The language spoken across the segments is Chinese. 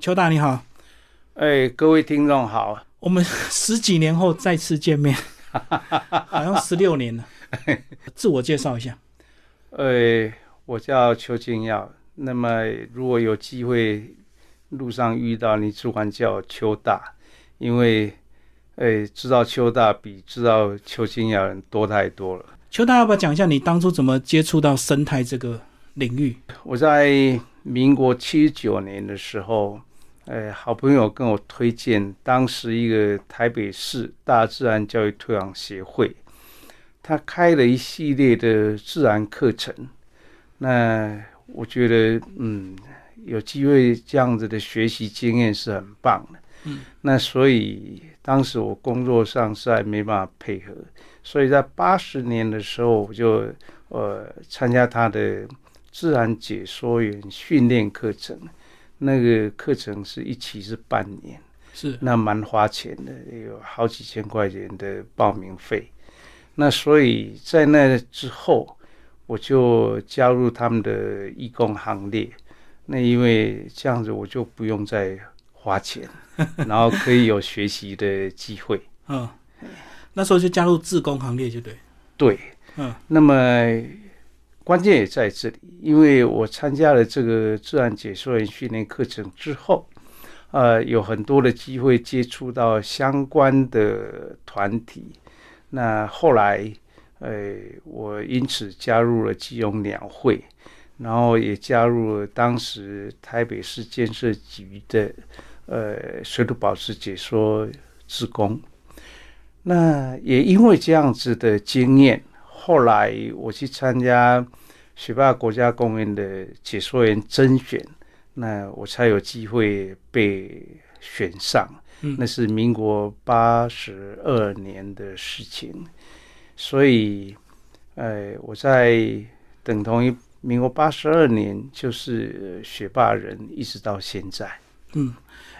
邱大你好，哎，各位听众好，我们十几年后再次见面，好像十六年了。自我介绍一下，哎，我叫邱金耀。那么如果有机会路上遇到你，只管叫邱大，因为哎，知道邱大比知道邱金耀人多太多了。邱大要不要讲一下你当初怎么接触到生态这个领域？我在。民国七十九年的时候，呃，好朋友跟我推荐，当时一个台北市大自然教育推广协会，他开了一系列的自然课程。那我觉得，嗯，有机会这样子的学习经验是很棒的。嗯，那所以当时我工作上实在没办法配合，所以在八十年的时候，我就呃参加他的。自然解说员训练课程，那个课程是一期是半年，是那蛮花钱的，有好几千块钱的报名费。那所以在那之后，我就加入他们的义工行列。那因为这样子，我就不用再花钱，然后可以有学习的机会。嗯，那时候就加入自工行列，就对。对，嗯，那么。关键也在这里，因为我参加了这个自然解说员训练课程之后，呃，有很多的机会接触到相关的团体。那后来，呃，我因此加入了基隆鸟会，然后也加入了当时台北市建设局的呃水土保持解说职工。那也因为这样子的经验。后来我去参加学霸国家公园的解说员甄选，那我才有机会被选上。那是民国八十二年的事情，所以，呃，我在等同于民国八十二年就是学霸人，一直到现在。嗯，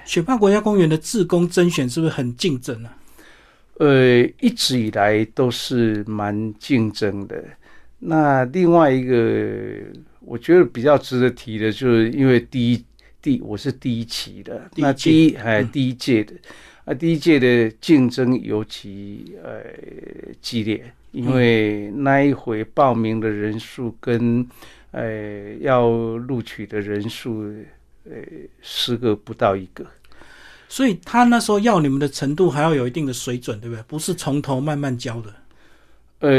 学霸国家公园的自工甄选是不是很竞争呢？呃，一直以来都是蛮竞争的。那另外一个，我觉得比较值得提的，就是因为第一第我是第一期的，那第一哎第一届的啊，第一届的竞争尤其呃激烈，因为那一回报名的人数跟呃要录取的人数，呃十个不到一个。所以他那时候要你们的程度还要有一定的水准，对不对？不是从头慢慢教的。呃，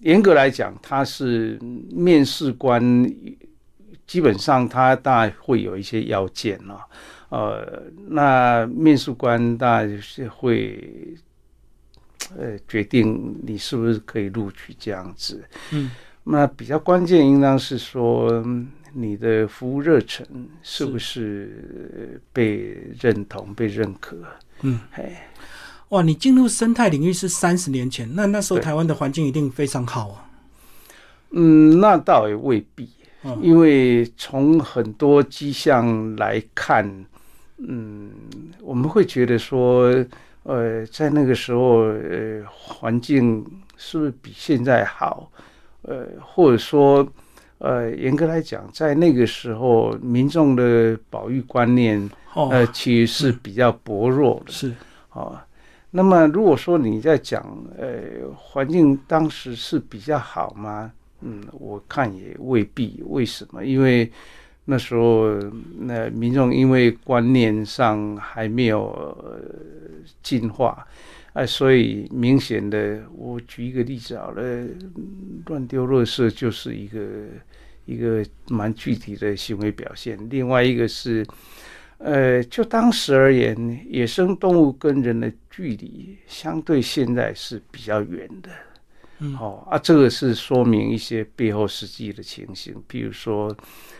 严格来讲，他是面试官，基本上他当然会有一些要件了。呃，那面试官大概是会，呃，决定你是不是可以录取这样子。嗯，那比较关键应当是说。你的服务热忱是不是被认同、被认可？嗯，哎，哇！你进入生态领域是三十年前，那那时候台湾的环境一定非常好啊。嗯，那倒也未必，因为从很多迹象来看，嗯，我们会觉得说，呃，在那个时候，呃，环境是不是比现在好？呃，或者说。呃，严格来讲，在那个时候，民众的保育观念，呃，其实是比较薄弱的。是啊，那么如果说你在讲，呃，环境当时是比较好吗？嗯，我看也未必。为什么？因为那时候，那民众因为观念上还没有进化。哎，所以明显的，我举一个例子好了，乱丢垃圾就是一个一个蛮具体的行为表现。另外一个是，呃，就当时而言，野生动物跟人的距离相对现在是比较远的。嗯，好啊，这个是说明一些背后实际的情形，比如说，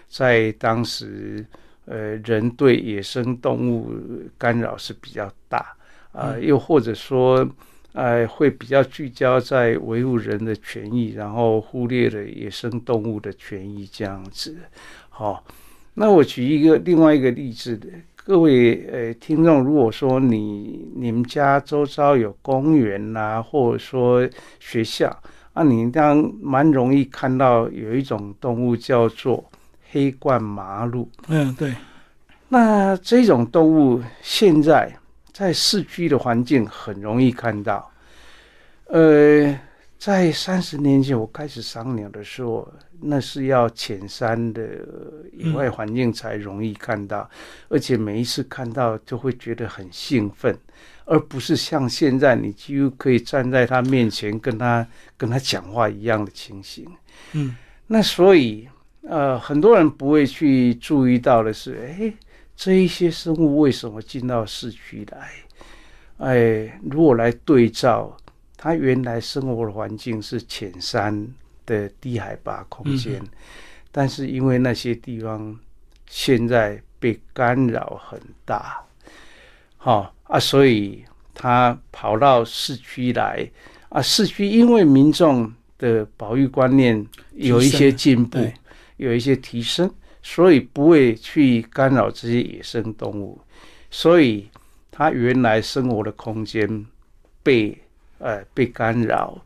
在当时，呃，人对野生动物干扰是比较大。啊，又或者说，呃，会比较聚焦在维护人的权益，然后忽略了野生动物的权益这样子。好，那我举一个另外一个例子，各位呃听众，如果说你你们家周遭有公园呐，或者说学校，啊，你当蛮容易看到有一种动物叫做黑冠麻鹿。嗯，对。那这种动物现在在市区的环境很容易看到，呃。在三十年前我开始赏鸟的时候，那是要浅山的野外环境才容易看到，而且每一次看到就会觉得很兴奋，而不是像现在你几乎可以站在他面前跟他跟他讲话一样的情形。嗯，那所以呃，很多人不会去注意到的是，哎，这一些生物为什么进到市区来？哎，如果来对照。它原来生活的环境是浅山的低海拔空间，但是因为那些地方现在被干扰很大，好啊，所以它跑到市区来啊。市区因为民众的保育观念有一些进步，有一些提升，所以不会去干扰这些野生动物，所以它原来生活的空间被。呃，被干扰，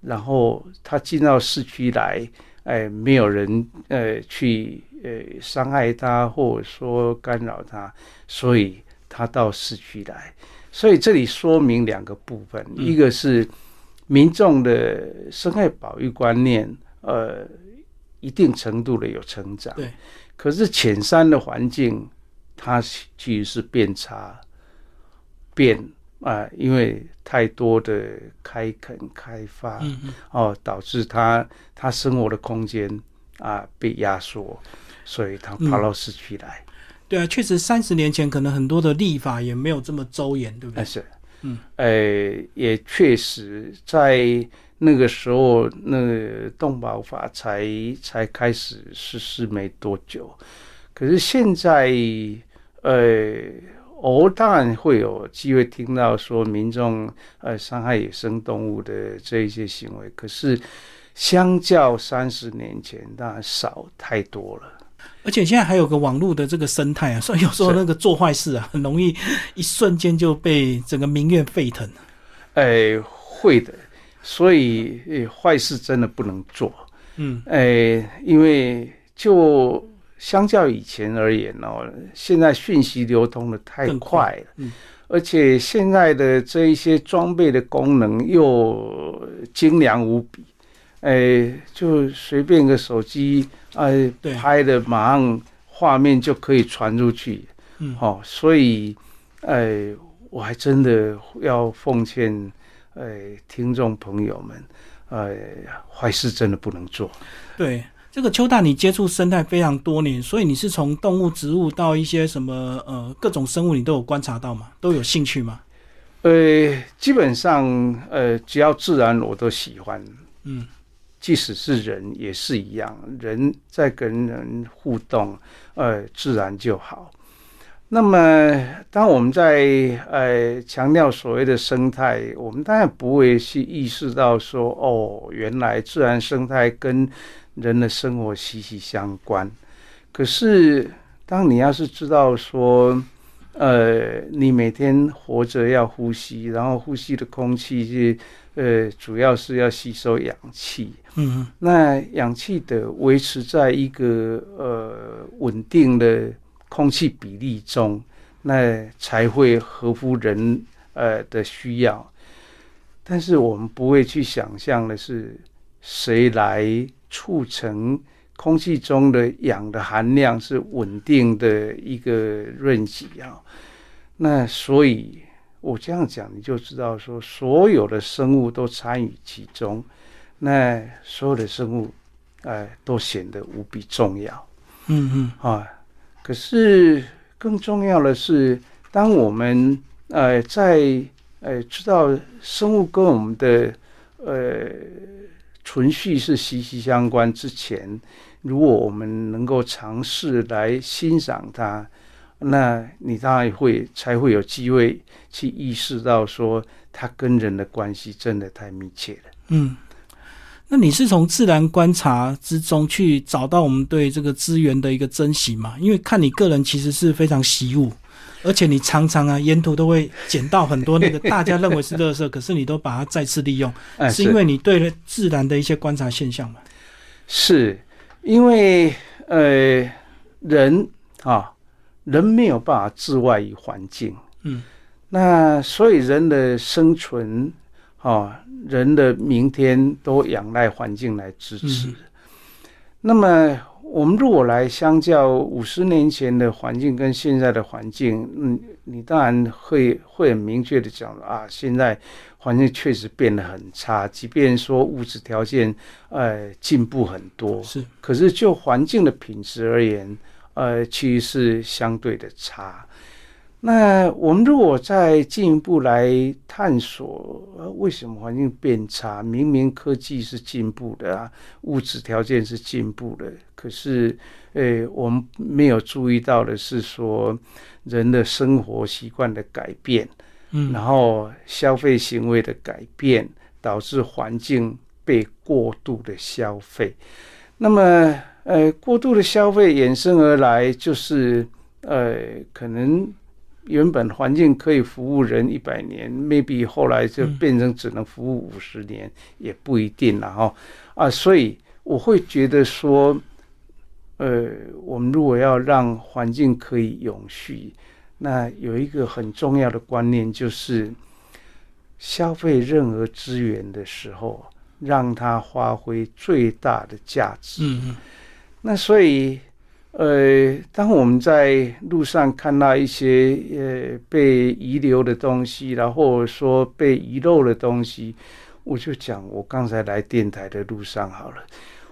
然后它进到市区来，哎，没有人呃去呃伤害它，或者说干扰它，所以它到市区来。所以这里说明两个部分，一个是民众的生态保育观念，呃，一定程度的有成长。对。可是浅山的环境，它其实是变差，变。啊，因为太多的开垦开发，哦，导致他他生活的空间啊被压缩，所以他跑到市区来。对啊，确实三十年前可能很多的立法也没有这么周延，对不对？是，嗯，呃，也确实在那个时候，那个动保法才才开始实施没多久，可是现在，呃。哦，当然会有机会听到说民众呃伤害野生动物的这一些行为，可是相较三十年前，当然少太多了。而且现在还有个网络的这个生态啊，所以有时候那个做坏事啊，很容易一瞬间就被整个民怨沸腾。哎，会的，所以坏事真的不能做。嗯，哎，因为就。相较以前而言哦，现在讯息流通的太快了，嗯，而且现在的这一些装备的功能又精良无比，哎，就随便个手机哎拍的，马上画面就可以传出去，嗯，好，所以哎，我还真的要奉劝哎听众朋友们，哎，坏事真的不能做，对。这个邱大，你接触生态非常多年，所以你是从动物、植物到一些什么呃各种生物，你都有观察到吗？都有兴趣吗？呃，基本上呃，只要自然我都喜欢。嗯，即使是人也是一样，人在跟人互动，呃，自然就好。那么，当我们在呃强调所谓的生态，我们当然不会去意识到说，哦，原来自然生态跟人的生活息息相关，可是当你要是知道说，呃，你每天活着要呼吸，然后呼吸的空气是，呃，主要是要吸收氧气，嗯，那氧气的维持在一个呃稳定的空气比例中，那才会合乎人呃的需要。但是我们不会去想象的是谁来。促成空气中的氧的含量是稳定的一个润级啊，那所以我这样讲，你就知道说，所有的生物都参与其中，那所有的生物，哎，都显得无比重要。嗯嗯啊，可是更重要的是，当我们呃在呃知道生物跟我们的呃。存续是息息相关。之前，如果我们能够尝试来欣赏它，那你当然会才会有机会去意识到说，它跟人的关系真的太密切了。嗯，那你是从自然观察之中去找到我们对这个资源的一个珍惜嘛？因为看你个人其实是非常习物。而且你常常啊，沿途都会捡到很多那个大家认为是垃圾，可是你都把它再次利用，是因为你对自然的一些观察现象嘛？是因为呃，人啊，人没有办法自外于环境，嗯，那所以人的生存，哦，人的明天都仰赖环境来支持。嗯那么我们如果来相较五十年前的环境跟现在的环境，嗯，你当然会会很明确的讲啊，现在环境确实变得很差，即便说物质条件呃进步很多，是，可是就环境的品质而言，呃，其实是相对的差。那我们如果再进一步来探索，呃，为什么环境变差？明明科技是进步的啊，物质条件是进步的，可是，呃，我们没有注意到的是说，人的生活习惯的改变，嗯，然后消费行为的改变，导致环境被过度的消费。那么，呃，过度的消费衍生而来，就是呃，可能原本环境可以服务人一百年，maybe 后来就变成只能服务五十年，也不一定了哈。啊，所以我会觉得说，呃，我们如果要让环境可以永续，那有一个很重要的观念就是，消费任何资源的时候，让它发挥最大的价值。嗯嗯那所以，呃，当我们在路上看到一些呃被遗留的东西，然后说被遗漏的东西，我就讲我刚才来电台的路上好了，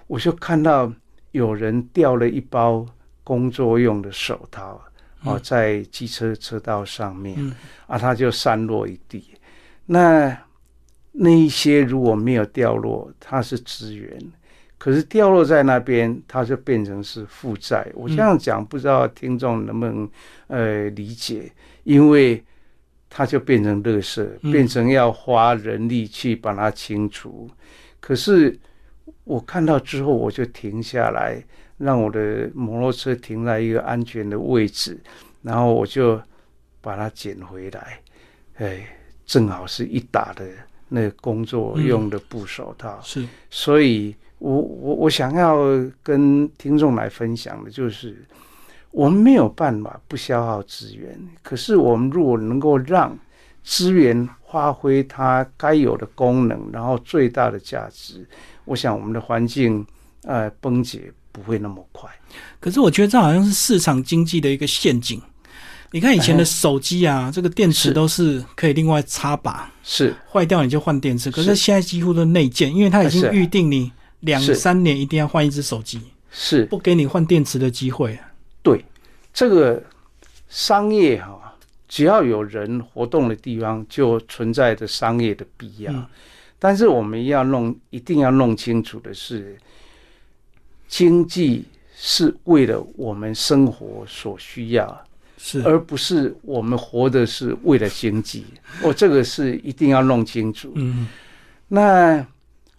我就看到有人掉了一包工作用的手套，哦，在机车车道上面，嗯啊，它就散落一地。那那一些如果没有掉落，它是资源。可是掉落在那边，它就变成是负债。我这样讲，不知道听众能不能呃理解？因为它就变成垃圾，嗯变成要花人力去把它清除。可是我看到之后，我就停下来，让我的摩托车停在一个安全的位置，然后我就把它捡回来。哎，正好是一打的那个工作用的布手套。是，所以我我我想要跟听众来分享的就是，我们没有办法不消耗资源，可是我们如果能够让资源发挥它该有的功能，然后最大的价值，我想我们的环境呃崩解不会那么快。可是我觉得这好像是市场经济的一个陷阱。你看以前的手机啊，这个电池都是可以另外插拔，是坏掉你就换电池。可是是现在几乎都内建，因为它已经预定你两三年一定要换一只手机，是，不给你换电池的机会。对这个商业哈、只要有人活动的地方，就存在着商业的必要。嗯但是我们要弄，一定要弄清楚的是，经济是为了我们生活所需要，是，而不是我们活的是为了经济。我这个是一定要弄清楚。嗯那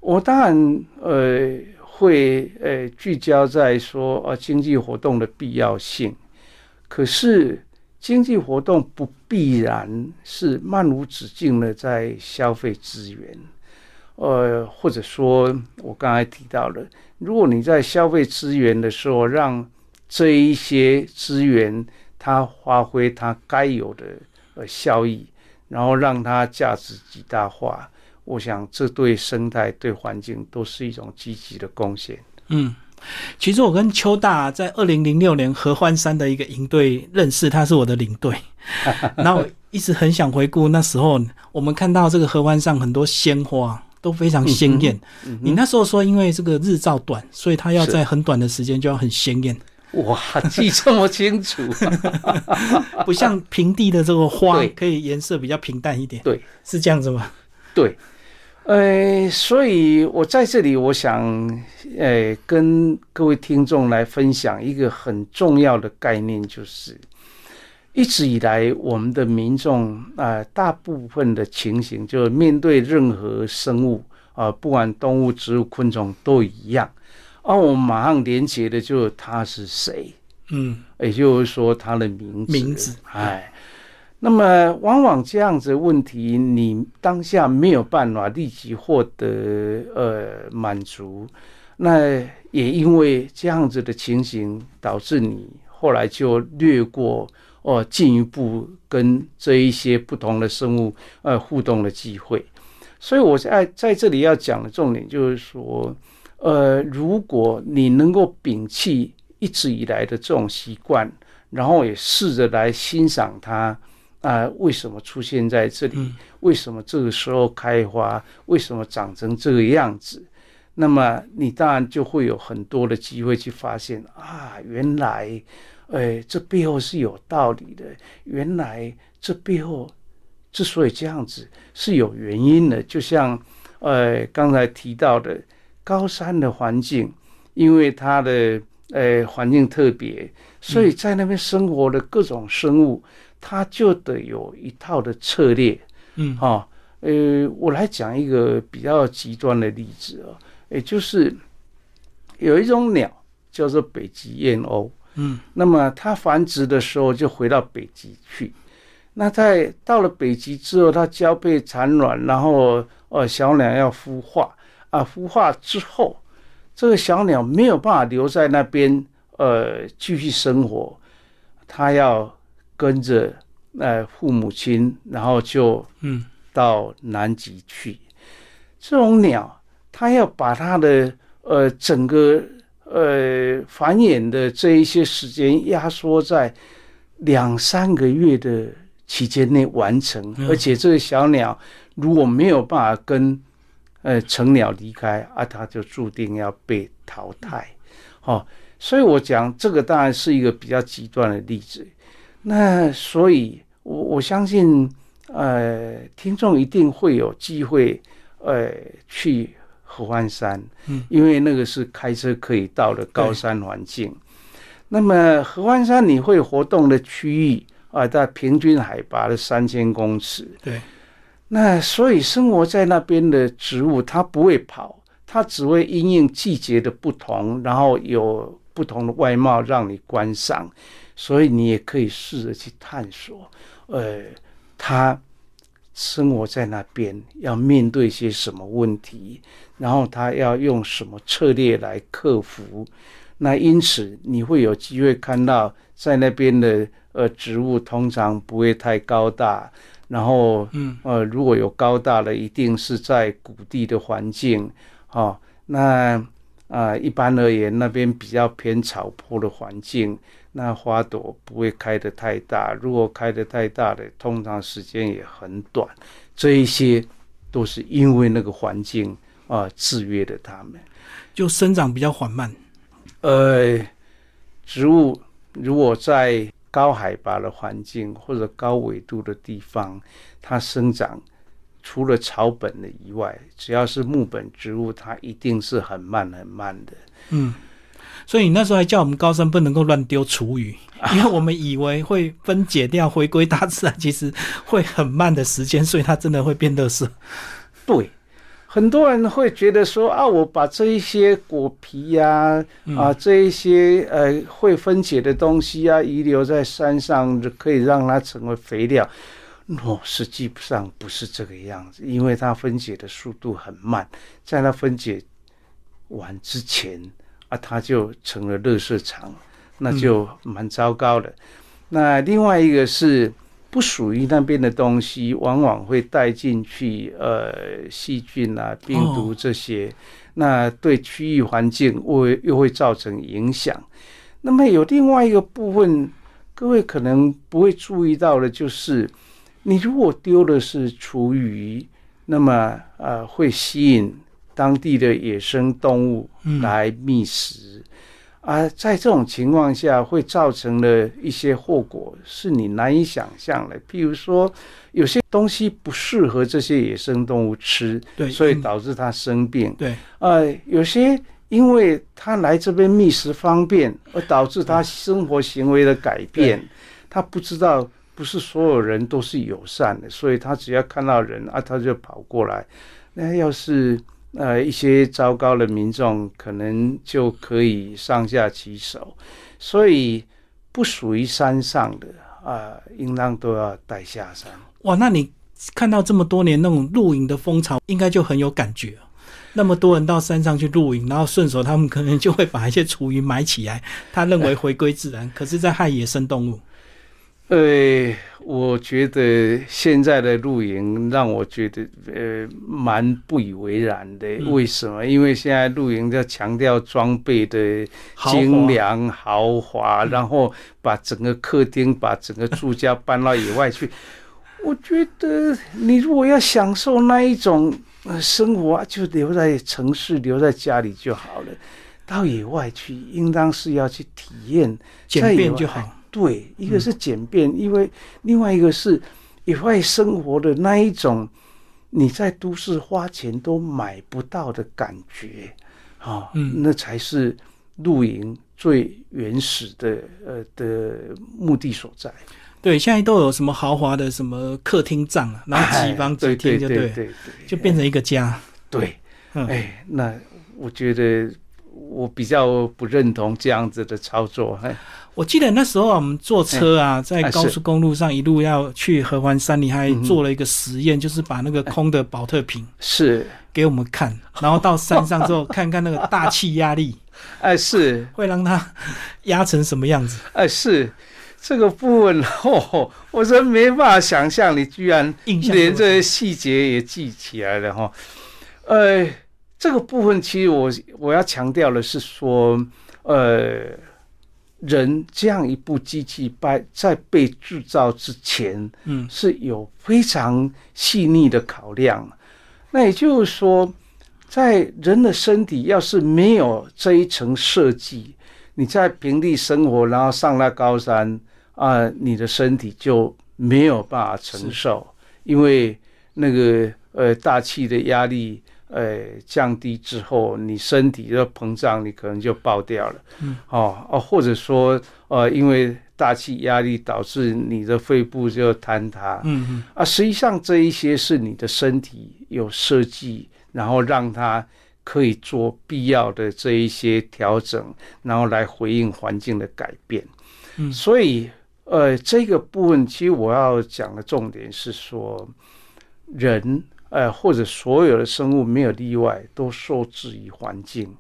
我当然呃会呃聚焦在说呃经济活动的必要性，可是经济活动不必然是漫无止境的在消费资源，呃或者说我刚才提到了，如果你在消费资源的时候，让这一些资源它发挥它该有的呃效益，然后让它价值极大化。我想这对生态、对环境都是一种积极的贡献。嗯。其实我跟邱大在二零零六年合欢山的一个营队认识，他是我的领队。然后我一直很想回顾那时候，我们看到这个合欢上很多鲜花都非常鲜艳。嗯你那时候说，因为这个日照短，所以它要在很短的时间就要很鲜艳，哇，记这么清楚，不像平地的这个花可以颜色比较平淡一点。对，是这样子吗？对，呃，所以我在这里，我想，呃，跟各位听众来分享一个很重要的概念，就是一直以来我们的民众啊、呃大部分的情形，就是面对任何生物啊、不管动物、植物、昆虫都一样，啊，我们马上连接的就是他是谁。嗯，也就是说他的名字。名字哎，那么往往这样子问题，你当下没有办法立即获得呃满足，那也因为这样子的情形，导致你后来就略过哦，进一步跟这一些不同的生物呃互动的机会。所以我现在在这里要讲的重点就是说，呃，如果你能够摒弃一直以来的这种习惯，然后也试着来欣赏它。啊，为什么出现在这里？为什么这个时候开花？为什么长成这个样子？那么你当然就会有很多的机会去发现啊，原来，哎，这背后是有道理的。原来这背后之所以这样子是有原因的。就像呃刚才提到的高山的环境，因为它的呃环境特别，所以在那边生活的各种生物。他就得有一套的策略，嗯，哈，呃，我来讲一个比较极端的例子啊，也就是有一种鸟叫做北极燕鸥，嗯，那么它繁殖的时候就回到北极去，那在到了北极之后，它交配产卵，然后呃小鸟要孵化。啊，孵化之后，这个小鸟没有办法留在那边呃继续生活，它要。跟着呃父母亲，然后就嗯到南极去。这种鸟，它要把它的呃整个呃繁衍的这一些时间压缩在两三个月的期间内完成，而且这个小鸟如果没有办法跟呃成鸟离开啊，它就注定要被淘汰。哦，所以我讲这个当然是一个比较极端的例子。那所以，我我相信，呃，听众一定会有机会，呃，去合欢山，嗯，因为那个是开车可以到的高山环境。那么合欢山你会活动的区域啊，在平均海拔的三千公尺，对。那所以生活在那边的植物，它不会跑，它只会因应季节的不同，然后有不同的外貌让你观赏。所以你也可以试着去探索，呃，他生活在那边要面对些什么问题，然后他要用什么策略来克服。那因此你会有机会看到，在那边的呃植物通常不会太高大，然后嗯呃如果有高大的，一定是在谷地的环境，哈，那啊一般而言那边比较偏草坡的环境。那花朵不会开得太大，如果开得太大的，通常时间也很短。这一些都是因为那个环境啊制约的它们，就生长比较缓慢。呃，植物如果在高海拔的环境或者高纬度的地方，它生长除了草本的以外，只要是木本植物，它一定是很慢很慢的。嗯。所以你那时候还叫我们高山不能够乱丢厨余，因为我们以为会分解掉回归大自然，其实会很慢的时间，所以它真的会变得是。对，很多人会觉得说啊，我把这一些果皮呀，啊这一些呃会分解的东西啊遗留在山上，可以让它成为肥料。喏，实际上不是这个样子，因为它分解的速度很慢，在它分解完之前。啊，它就成了垃圾场，那就蛮糟糕的。那另外一个是不属于那边的东西，往往会带进去呃细菌啊、病毒这些，那对区域环境会又会造成影响。那么有另外一个部分，各位可能不会注意到的，就是你如果丢的是厨余，那么呃会吸引。当地的野生动物来觅食，啊，在这种情况下会造成了一些后果是你难以想象的。譬如说，有些东西不适合这些野生动物吃，对，所以导致它生病。对，呃，有些因为它来这边觅食方便，而导致它生活行为的改变。它不知道，不是所有人都是友善的，所以他只要看到人啊，他就跑过来。那要是。呃，一些糟糕的民众可能就可以上下其手，所以不属于山上的啊，应当都要带下山。哇，那你看到这么多年那种露营的风潮，应该就很有感觉那么多人到山上去露营，然后顺手他们可能就会把一些厨余埋起来，他认为回归自然，可是在害野生动物。呃，我觉得现在的露营让我觉得呃蛮不以为然的。为什么？因为现在露营要强调装备的精良豪华，然后把整个客厅、把整个住家搬到野外去。我觉得你如果要享受那一种生活，就留在城市，留在家里就好了。到野外去，应当是要去体验，简便就好。对，一个是简便，因为另外一个是野外生活的那一种，你在都市花钱都买不到的感觉，啊，那才是露营最原始的呃的目的所在。对，现在都有什么豪华的什么客厅帐啊，然后几房几厅，就对对，就变成一个家。对，哎，那我觉得我比较不认同这样子的操作。我记得那时候我们坐车啊，在高速公路上一路要去合欢山，你还做了一个实验，就是把那个空的保特瓶是给我们看，然后到山上之后看看那个大气压力，哎，是会让它压成什么样子？哎，是这个部分哦，我真没办法想象，你居然连这些细节也记起来了哈。呃，这个部分其实我我要强调的是说，呃。人这样一部机器，在在被制造之前，嗯，是有非常细腻的考量。那也就是说，在人的身体要是没有这一层设计，你在平地生活，然后上了高山啊，你的身体就没有办法承受，因为那个呃大气的压力。呃，降低之后，你身体的膨胀，你可能就爆掉了。嗯，哦哦，或者说，呃，因为大气压力导致你的肺部就坍塌。嗯嗯，啊，实际上这一些是你的身体有设计，然后让它可以做必要的这一些调整，然后来回应环境的改变。嗯，所以，呃，这个部分其实我要讲的重点是说，人。呃，或者所有的生物没有例外，都受制于环境。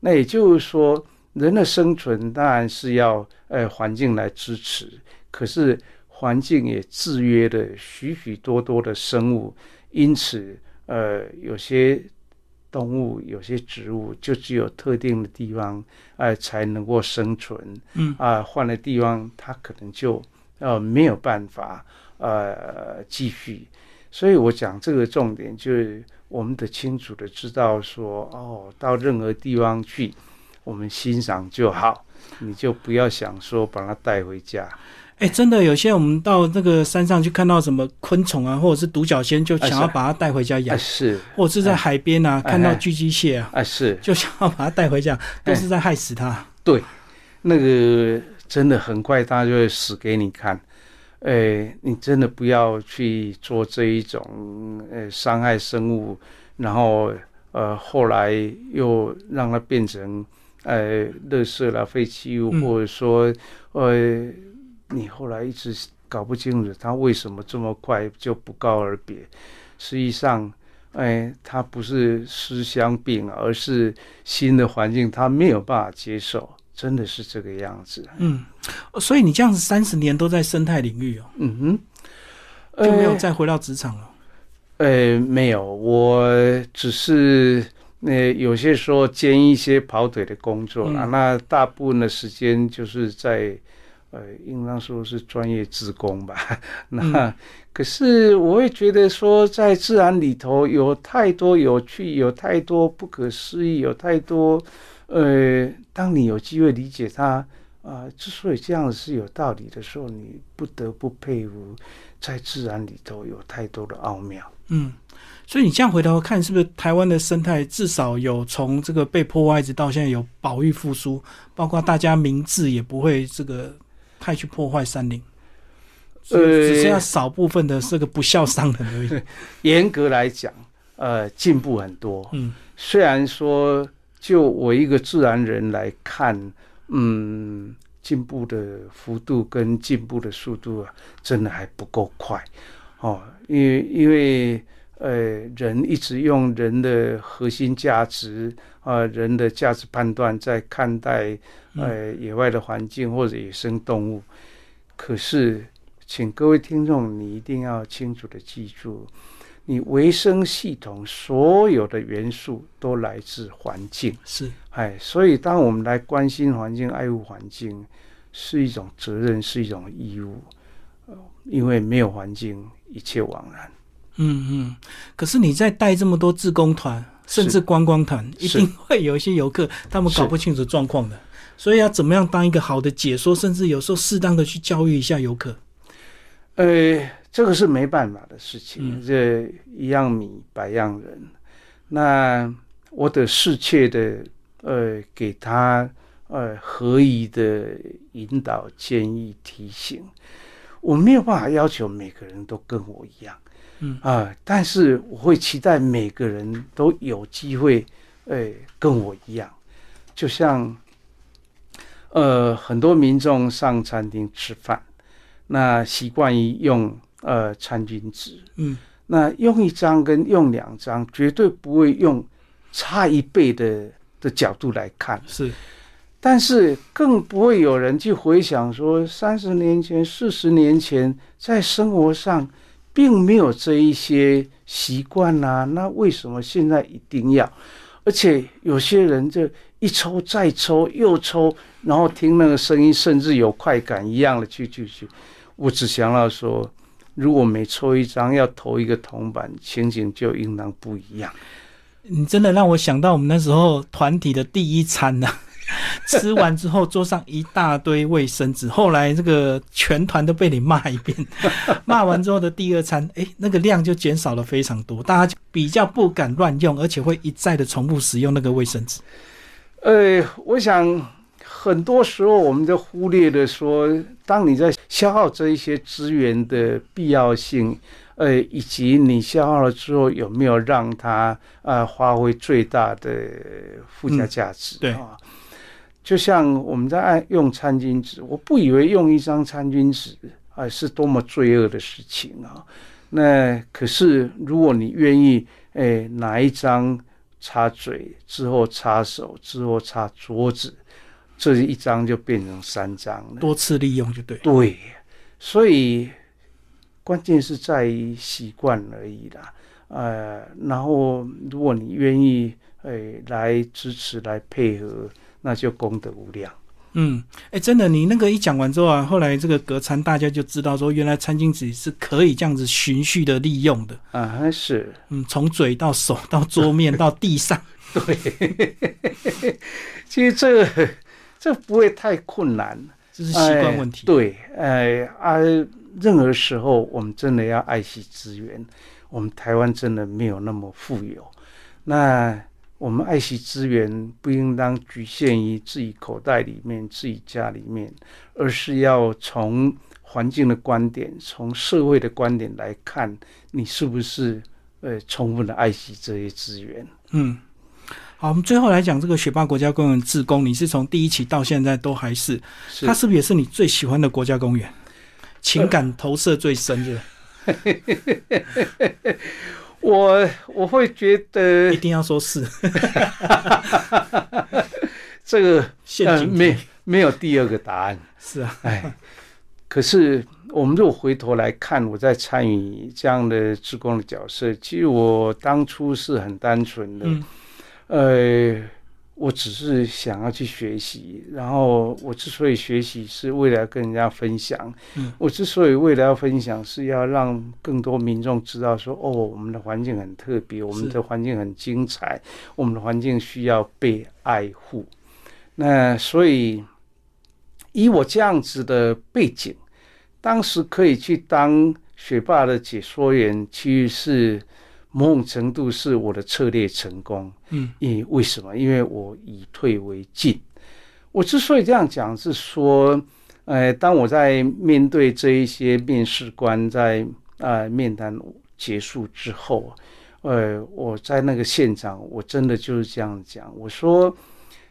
那也就是说，人的生存当然是要呃环境来支持，可是环境也制约了许许多多的生物。因此，呃，有些动物、有些植物就只有特定的地方，呃，才能够生存。嗯啊，换了地方，它可能就呃没有办法呃继续。所以我讲这个重点，就是我们得清楚的知道说，哦，到任何地方去，我们欣赏就好，你就不要想说把它带回家。哎，真的有些我们到那个山上去看到什么昆虫啊，或者是独角仙，就想要把它带回家养。是，或者是在海边啊看到巨蜥蟹啊，啊是，就想要把它带回家，都是在害死它。对，那个真的很快它就会死给你看。哎，你真的不要去做这一种呃伤害生物，然后呃后来又让它变成呃垃圾啦、废弃物，或者说呃你后来一直搞不清楚它为什么这么快就不告而别。实际上，哎，它不是思乡病，而是新的环境它没有办法接受。真的是这个样子，嗯，所以你这样子三十年都在生态领域哦，嗯哼，就没有再回到职场了，呃，没有，我只是那有些时候兼一些跑腿的工作啦，那大部分的时间就是在，呃，应当说是专业职工吧，那可是我会觉得说，在自然里头有太多有趣，有太多不可思议，有太多。呃，当你有机会理解它啊，之所以这样是有道理的时候，你不得不佩服，在自然里头有太多的奥妙。嗯，所以你这样回头看，是不是台湾的生态至少有从这个被破坏一直到现在有保育复苏，包括大家明智也不会这个太去破坏山林，呃，只剩下少部分的这个不孝商人而已。严格来讲，呃，进步很多。嗯，虽然说。就我一个自然人来看，嗯，进步的幅度跟进步的速度啊，真的还不够快，哦，因为因为呃，人一直用人的核心价值啊，人的价值判断在看待呃野外的环境或者野生动物。可是，请各位听众，你一定要清楚的记住，你维生系统所有的元素都来自环境。是，哎，所以当我们来关心环境、爱护环境，是一种责任，是一种义务。因为没有环境，一切枉然。嗯嗯，可是你在带这么多自工团，甚至观光团，一定会有一些游客，他们搞不清楚状况的。所以要怎么样当一个好的解说，甚至有时候适当的去教育一下游客。呃，这个是没办法的事情。这一样米百样人，那我得适切的呃给他呃合宜的引导、建议、提醒。我没有办法要求每个人都跟我一样。嗯啊，但是我会期待每个人都有机会，哎，跟我一样，就像，呃，很多民众上餐厅吃饭，那习惯于用呃餐巾纸，嗯，那用一张跟用两张，绝对不会用差一倍的的角度来看，是。但是更不会有人去回想说，三十年前、四十年前在生活上。并没有这一些习惯呐，那为什么现在一定要？而且有些人就一抽再抽又抽，然后听那个声音，甚至有快感一样的去去去。我只想要说，如果每抽一张要投一个铜板，情景就应当不一样。你真的让我想到我们那时候团体的第一餐呐。吃完之后，桌上一大堆卫生纸。后来这个全团都被你骂一遍，骂完之后的第二餐，哎，那个量就减少了非常多，大家就比较不敢乱用，而且会一再的重复使用那个卫生纸。呃，我想很多时候我们就忽略了说，当你在消耗这一些资源的必要性，呃，以及你消耗了之后有没有让它呃发挥最大的附加价值？对啊。就像我们在爱用餐巾纸，我不以为用一张餐巾纸啊是多么罪恶的事情啊。那可是如果你愿意，哎，拿一张擦嘴之后擦手之后擦桌子，这一张就变成三张了，多次利用就对。对，所以关键是在于习惯而已啦。呃，然后如果你愿意，哎，来支持来配合。那就功德无量。嗯，哎，真的，你那个一讲完之后啊，后来这个隔餐大家就知道说，原来餐巾纸是可以这样子循序的利用的啊，是，嗯，从嘴到手到桌面到地上，对，其实这个这不会太困难，这是习惯问题。对，哎啊，任何时候我们真的要爱惜资源，我们台湾真的没有那么富有，那。我们爱惜资源，不应当局限于自己口袋里面、自己家里面，而是要从环境的观点、从社会的观点来看，你是不是呃充分的爱惜这些资源？嗯，好，我们最后来讲这个雪霸国家公园自工，你是从第一期到现在都还是，它是不是也是你最喜欢的国家公园？情感投射最深的。我我会觉得一定要说是，这个陷阱没没有第二个答案。是啊，哎，可是我们如果回头来看，我在参与这样的职工的角色，其实我当初是很单纯的，呃。我只是想要去学习，然后我之所以学习是为了跟人家分享。嗯，我之所以为了要分享，是要让更多民众知道说，哦，我们的环境很特别，我们的环境很精彩，我们的环境需要被爱护。那所以，以我这样子的背景，当时可以去当学霸的解说员，其实是。某种程度是我的策略成功，嗯，因为什么？因为我以退为进。我之所以这样讲，是说，呃，当我在面对这一些面试官在啊面谈结束之后，呃，我在那个现场，我真的就是这样讲。我说，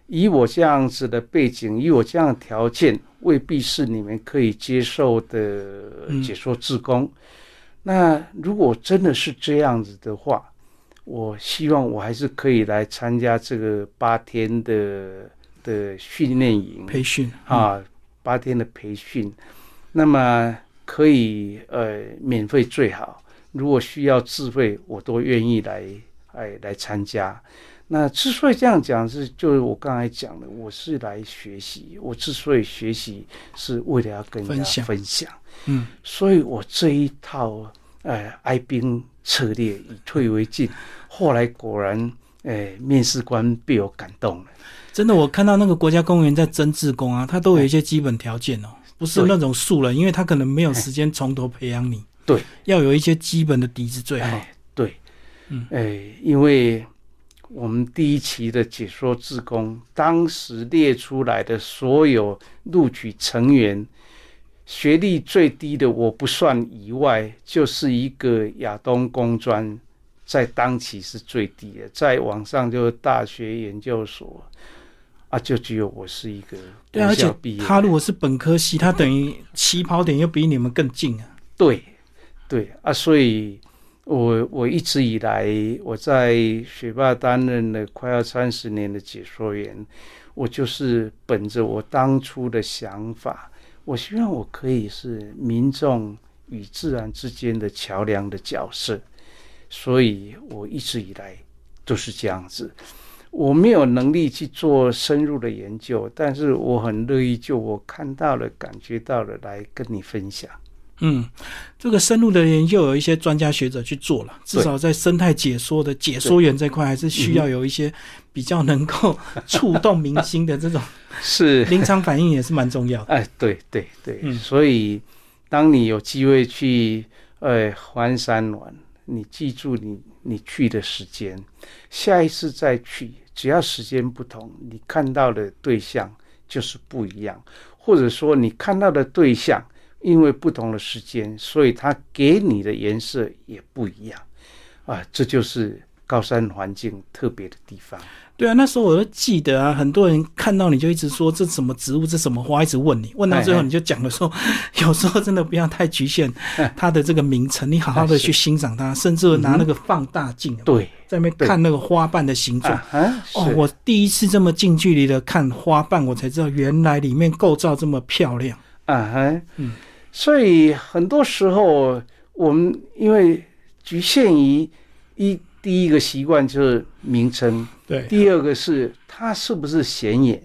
以我这样子的背景，以我这样的条件，未必是你们可以接受的解说自工。那如果真的是这样子的话，我希望我还是可以来参加这个八天的的训练营。培训啊，八天的培训，那么可以呃免费最好，如果需要自费，我都愿意来哎来参加。那之所以这样讲，是就是我刚才讲的，我是来学习。我之所以学习，是为了要跟人家分享。嗯，所以我这一套呃哀兵策略，以退为进，后来果然，哎，面试官被我感动了。真的，我看到那个国家公务员在征志工啊，他都有一些基本条件哦，不是那种素人，因为他可能没有时间从头培养你。对，要有一些基本的底子最好。对，嗯，哎，因为。我们第一期的解说志工，当时列出来的所有录取成员，学历最低的我不算以外，就是一个亚东工专，在当期是最低的，在网上就是大学研究所，啊，就只有我是一个对，而且他如果是本科系，他等于起跑点又比你们更近啊。对，对啊，所以。我我一直以来我在学霸担任了快要三十年的解说员，我就是本着我当初的想法，我希望我可以是民众与自然之间的桥梁的角色，所以我一直以来都是这样子。我没有能力去做深入的研究，但是我很乐意就我看到了、感觉到了来跟你分享。嗯，这个深入的研究有一些专家学者去做了，至少在生态解说的解说员这块，还是需要有一些比较能够触动民心的这种 是临场反应也是蛮重要的。哎，对对对，所以当你有机会去呃环山玩，你记住你你去的时间，下一次再去，只要时间不同，你看到的对象就是不一样，或者说你看到的对象。因为不同的时间，所以它给你的颜色也不一样，啊，这就是高山环境特别的地方。对啊，那时候我都记得啊，很多人看到你就一直说这什么植物，这什么花，一直问你，问到最后你就讲了说，有时候真的不要太局限它的这个名称，你好好的去欣赏它，甚至拿那个放大镜，对，在那边看那个花瓣的形状。哦，我第一次这么近距离的看花瓣，我才知道原来里面构造这么漂亮。啊哈，嗯。所以很多时候，我们因为局限于一第一个习惯就是名称，对；第二个是它是不是显眼，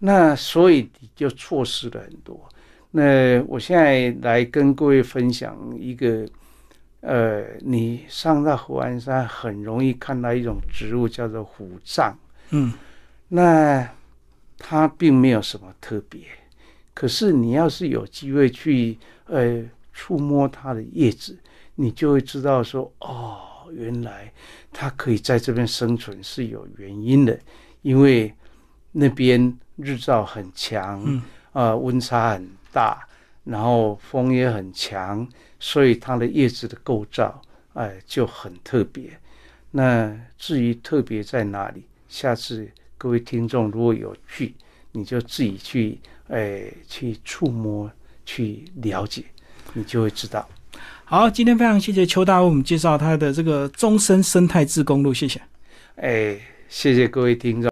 那所以就错失了很多。那我现在来跟各位分享一个，呃，你上到虎安山很容易看到一种植物叫做虎杖，嗯，那它并没有什么特别。可是你要是有机会去呃触摸它的叶子，你就会知道说哦，原来它可以在这边生存是有原因的，因为那边日照很强，啊温差很大，然后风也很强，所以它的叶子的构造哎就很特别。那至于特别在哪里，下次各位听众如果有去，你就自己去。哎，去触摸，去了解，你就会知道。好，今天非常谢谢邱大为我们介绍他的这个终身生态自公路，谢谢。哎，谢谢各位听众。